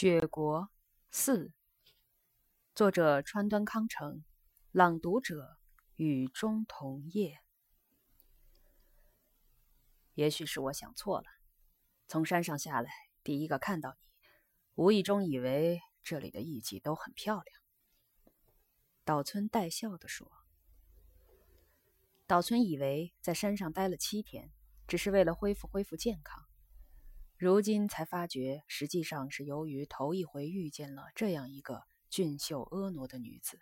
雪国四，作者川端康成，朗读者雨中桐叶。也许是我想错了，从山上下来，第一个看到你，无意中以为这里的艺妓都很漂亮。岛村带笑地说：“岛村以为在山上待了七天，只是为了恢复恢复健康。”如今才发觉，实际上是由于头一回遇见了这样一个俊秀婀娜的女子。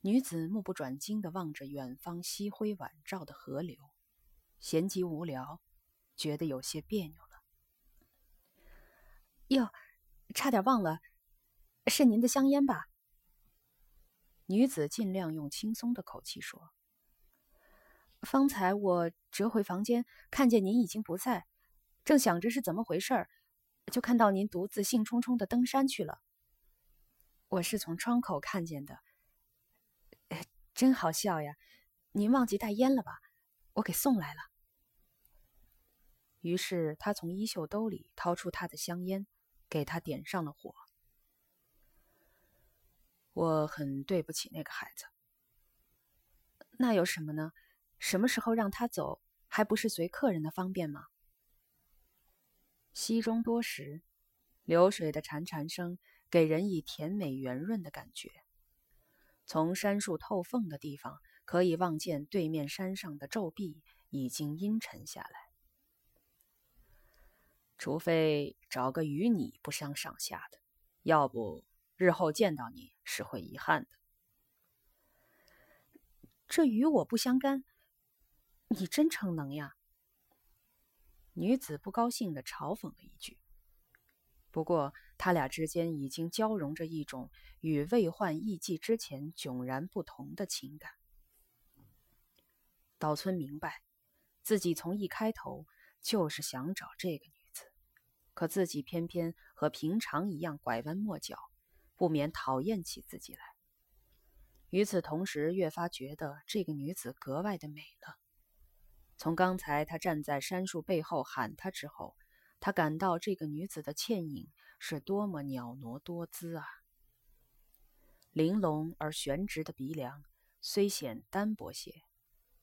女子目不转睛地望着远方夕辉晚照的河流，闲极无聊，觉得有些别扭了。哟，差点忘了，是您的香烟吧？女子尽量用轻松的口气说：“方才我折回房间，看见您已经不在。”正想着是怎么回事儿，就看到您独自兴冲冲的登山去了。我是从窗口看见的，真好笑呀！您忘记带烟了吧？我给送来了。于是他从衣袖兜里掏出他的香烟，给他点上了火。我很对不起那个孩子。那有什么呢？什么时候让他走，还不是随客人的方便吗？溪中多石，流水的潺潺声给人以甜美圆润的感觉。从杉树透缝的地方，可以望见对面山上的皱壁已经阴沉下来。除非找个与你不相上下的，要不日后见到你是会遗憾的。这与我不相干，你真逞能呀！女子不高兴地嘲讽了一句。不过，他俩之间已经交融着一种与未换艺妓之前迥然不同的情感。岛村明白，自己从一开头就是想找这个女子，可自己偏偏和平常一样拐弯抹角，不免讨厌起自己来。与此同时，越发觉得这个女子格外的美了。从刚才他站在杉树背后喊他之后，他感到这个女子的倩影是多么袅娜多姿啊！玲珑而悬直的鼻梁虽显单薄些，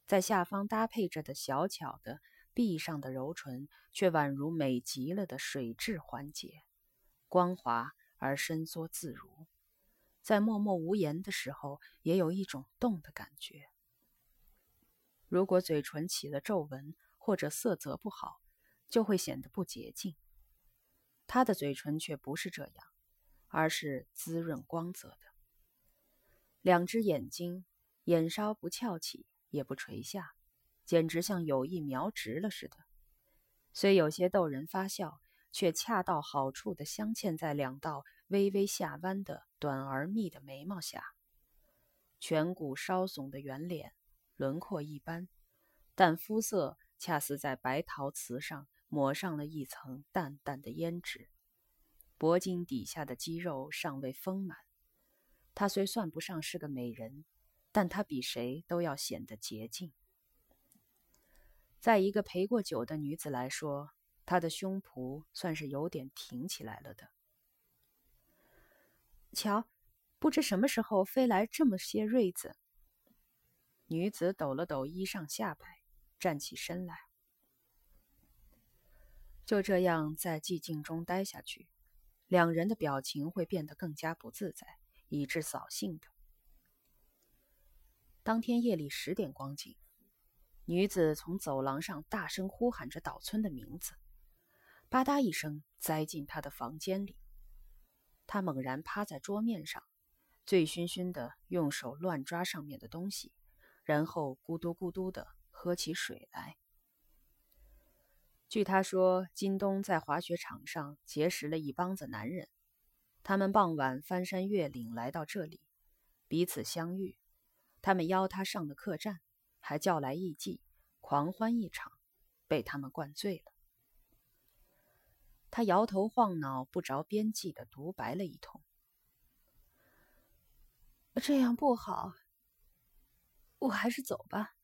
在下方搭配着的小巧的臂上的柔唇，却宛如美极了的水质环节，光滑而伸缩自如，在默默无言的时候，也有一种动的感觉。如果嘴唇起了皱纹，或者色泽不好，就会显得不洁净。他的嘴唇却不是这样，而是滋润光泽的。两只眼睛，眼梢不翘起，也不垂下，简直像有意描直了似的。虽有些逗人发笑，却恰到好处地镶嵌在两道微微下弯的短而密的眉毛下。颧骨稍耸的圆脸。轮廓一般，但肤色恰似在白陶瓷上抹上了一层淡淡的胭脂。脖颈底下的肌肉尚未丰满。她虽算不上是个美人，但她比谁都要显得洁净。在一个陪过酒的女子来说，她的胸脯算是有点挺起来了的。瞧，不知什么时候飞来这么些瑞子。女子抖了抖衣上下摆，站起身来。就这样在寂静中待下去，两人的表情会变得更加不自在，以致扫兴的。当天夜里十点光景，女子从走廊上大声呼喊着岛村的名字，吧嗒一声栽进他的房间里。他猛然趴在桌面上，醉醺醺的用手乱抓上面的东西。然后咕嘟咕嘟的喝起水来。据他说，金东在滑雪场上结识了一帮子男人，他们傍晚翻山越岭来到这里，彼此相遇。他们邀他上了客栈，还叫来艺妓，狂欢一场，被他们灌醉了。他摇头晃脑、不着边际的独白了一通。这样不好。我还是走吧，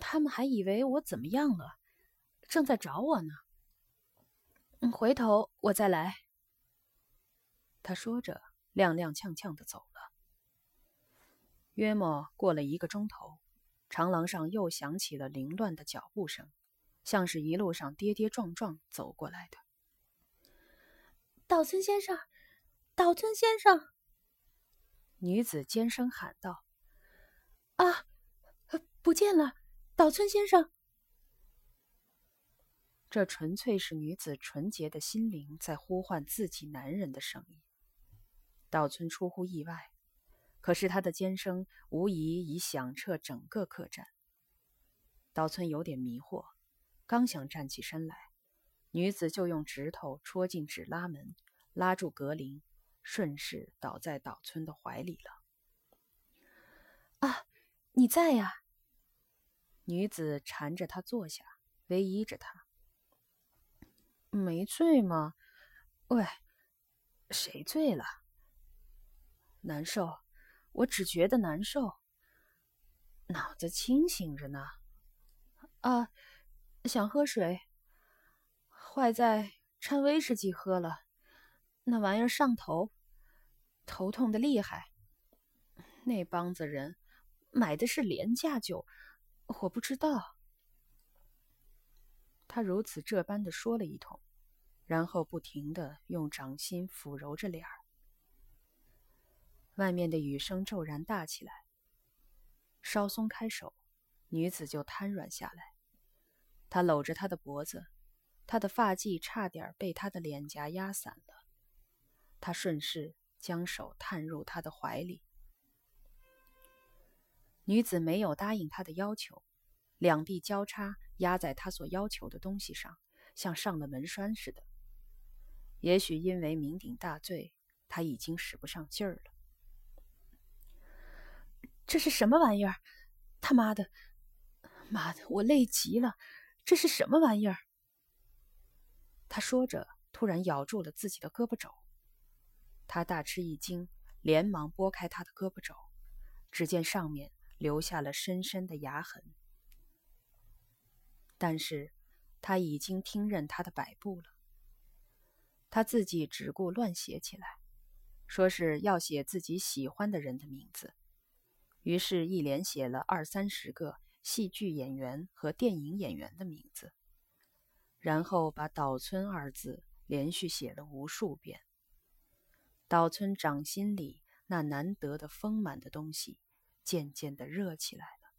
他们还以为我怎么样了，正在找我呢。回头我再来。他说着，踉踉跄跄的走了。约莫过了一个钟头，长廊上又响起了凌乱的脚步声，像是一路上跌跌撞撞走过来的。岛村先生，岛村先生！女子尖声喊道：“啊，不见了，岛村先生！”这纯粹是女子纯洁的心灵在呼唤自己男人的声音。岛村出乎意外，可是他的尖声无疑已响彻整个客栈。岛村有点迷惑，刚想站起身来，女子就用指头戳进纸拉门，拉住格林，顺势倒在岛村的怀里了。你在呀！女子缠着他坐下，偎依着他。没醉吗？喂，谁醉了？难受，我只觉得难受。脑子清醒着呢。啊，想喝水。坏在掺威士忌喝了，那玩意儿上头，头痛的厉害。那帮子人买的是廉价酒，我不知道。他如此这般的说了一通，然后不停的用掌心抚揉着脸儿。外面的雨声骤然大起来，稍松开手，女子就瘫软下来。他搂着她的脖子，她的发髻差点被他的脸颊压散了。他顺势将手探入她的怀里，女子没有答应他的要求，两臂交叉压在他所要求的东西上，像上了门栓似的。也许因为酩酊大醉，他已经使不上劲儿了。这是什么玩意儿？他妈的，妈的，我累极了！这是什么玩意儿？他说着，突然咬住了自己的胳膊肘。他大吃一惊，连忙拨开他的胳膊肘，只见上面留下了深深的牙痕。但是他已经听任他的摆布了。他自己只顾乱写起来，说是要写自己喜欢的人的名字。于是，一连写了二三十个戏剧演员和电影演员的名字，然后把“岛村”二字连续写了无数遍。岛村掌心里那难得的丰满的东西，渐渐的热起来了。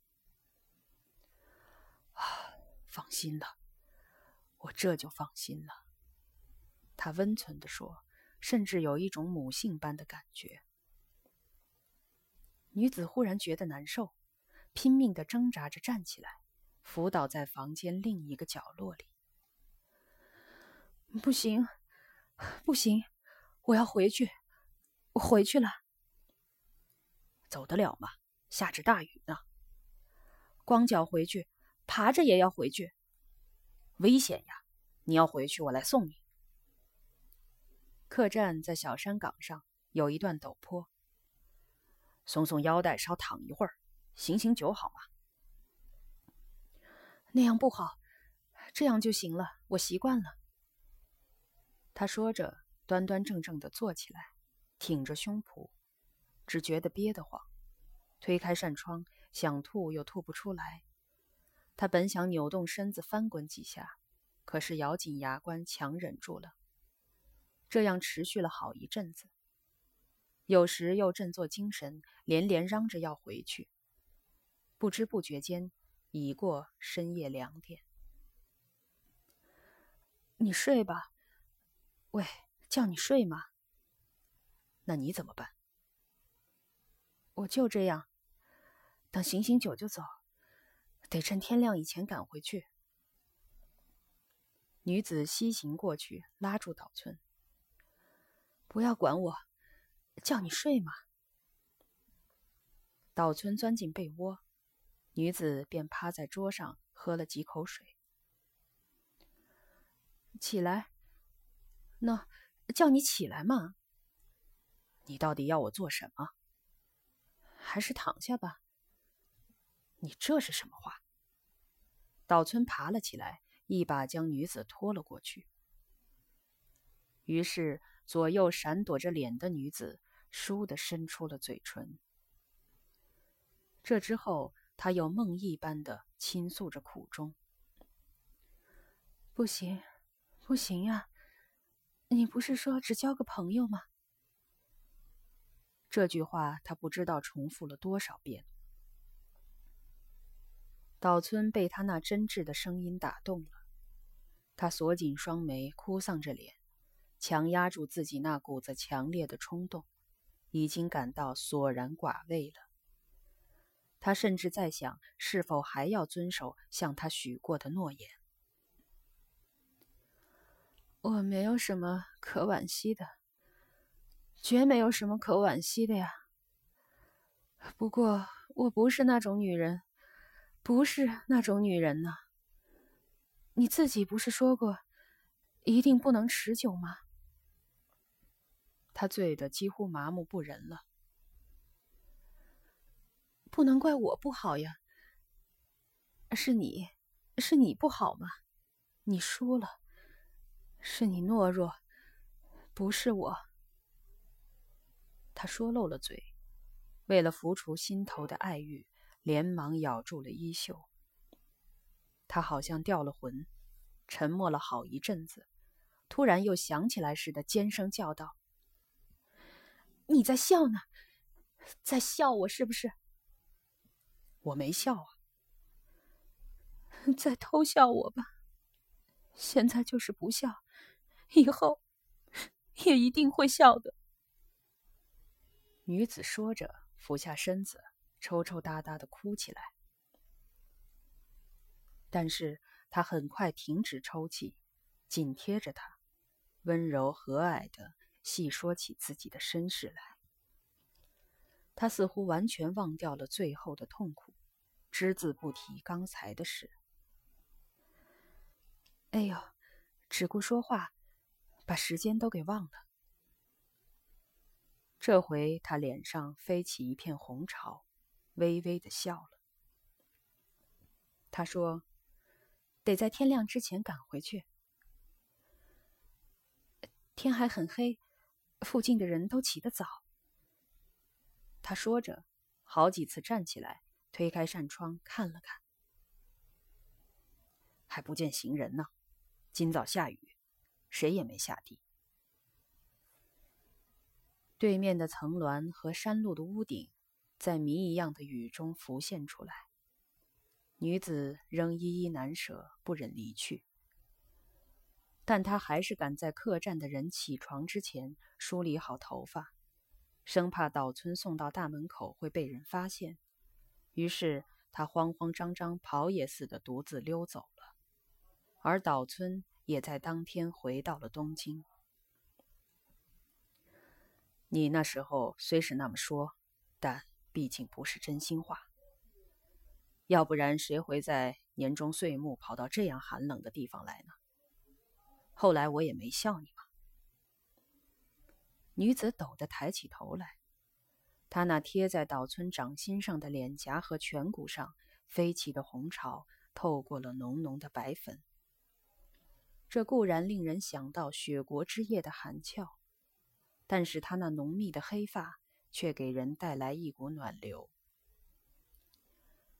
啊，放心了，我这就放心了。他温存的说，甚至有一种母性般的感觉。女子忽然觉得难受，拼命的挣扎着站起来，伏倒在房间另一个角落里。不行，不行，我要回去，我回去了。走得了吗？下着大雨呢。光脚回去，爬着也要回去，危险呀！你要回去，我来送你。客栈在小山岗上，有一段陡坡。松松腰带，稍躺一会儿，醒醒酒好吗？那样不好，这样就行了，我习惯了。他说着，端端正正的坐起来，挺着胸脯，只觉得憋得慌，推开扇窗，想吐又吐不出来。他本想扭动身子翻滚几下，可是咬紧牙关，强忍住了。这样持续了好一阵子。有时又振作精神，连连嚷着要回去。不知不觉间，已过深夜两点。你睡吧。喂，叫你睡吗？那你怎么办？我就这样，等醒醒酒就走，得趁天亮以前赶回去。女子西行过去，拉住岛村：“不要管我。”叫你睡嘛？岛村钻进被窝，女子便趴在桌上喝了几口水。起来，那叫你起来嘛。你到底要我做什么？还是躺下吧。你这是什么话？岛村爬了起来，一把将女子拖了过去。于是，左右闪躲着脸的女子倏地伸出了嘴唇。这之后，他又梦呓般的倾诉着苦衷：“不行，不行呀！你不是说只交个朋友吗？”这句话他不知道重复了多少遍。岛村被他那真挚的声音打动了，他锁紧双眉，哭丧着脸。强压住自己那股子强烈的冲动，已经感到索然寡味了。他甚至在想，是否还要遵守向他许过的诺言。我没有什么可惋惜的，绝没有什么可惋惜的呀。不过，我不是那种女人，不是那种女人呢。你自己不是说过，一定不能持久吗？他醉得几乎麻木不仁了。不能怪我不好呀，是你，是你不好吗？你输了，是你懦弱，不是我。他说漏了嘴，为了拂除心头的爱欲，连忙咬住了衣袖。他好像掉了魂，沉默了好一阵子，突然又想起来似的，尖声叫道。你在笑呢，在笑我是不是？我没笑啊，在偷笑我吧。现在就是不笑，以后也一定会笑的。女子说着，俯下身子，抽抽搭搭的哭起来。但是她很快停止抽泣，紧贴着他，温柔和蔼的。细说起自己的身世来，他似乎完全忘掉了最后的痛苦，只字不提刚才的事。哎呦，只顾说话，把时间都给忘了。这回他脸上飞起一片红潮，微微的笑了。他说：“得在天亮之前赶回去，天还很黑。”附近的人都起得早。他说着，好几次站起来，推开扇窗看了看，还不见行人呢。今早下雨，谁也没下地。对面的层峦和山路的屋顶，在谜一样的雨中浮现出来。女子仍依依难舍，不忍离去。但她还是赶在客栈的人起床之前梳理好头发，生怕岛村送到大门口会被人发现。于是她慌慌张张跑也似的独自溜走了，而岛村也在当天回到了东京。你那时候虽是那么说，但毕竟不是真心话。要不然谁会在年终岁末跑到这样寒冷的地方来呢？后来我也没笑你嘛。女子抖得抬起头来，她那贴在岛村掌心上的脸颊和颧骨上飞起的红潮，透过了浓浓的白粉。这固然令人想到雪国之夜的寒峭，但是她那浓密的黑发却给人带来一股暖流。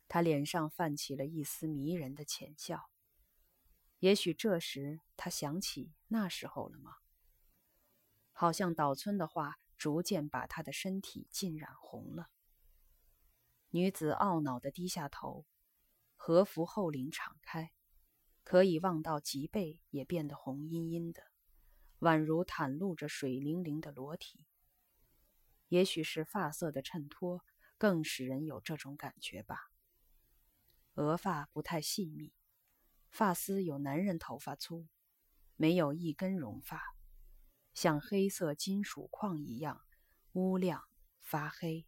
她脸上泛起了一丝迷人的浅笑。也许这时他想起那时候了吗？好像岛村的话逐渐把他的身体浸染红了。女子懊恼地低下头，和服后领敞开，可以望到脊背也变得红殷殷的，宛如袒露着水灵灵的裸体。也许是发色的衬托，更使人有这种感觉吧。额发不太细密。发丝有男人头发粗，没有一根绒发，像黑色金属矿一样乌亮发黑。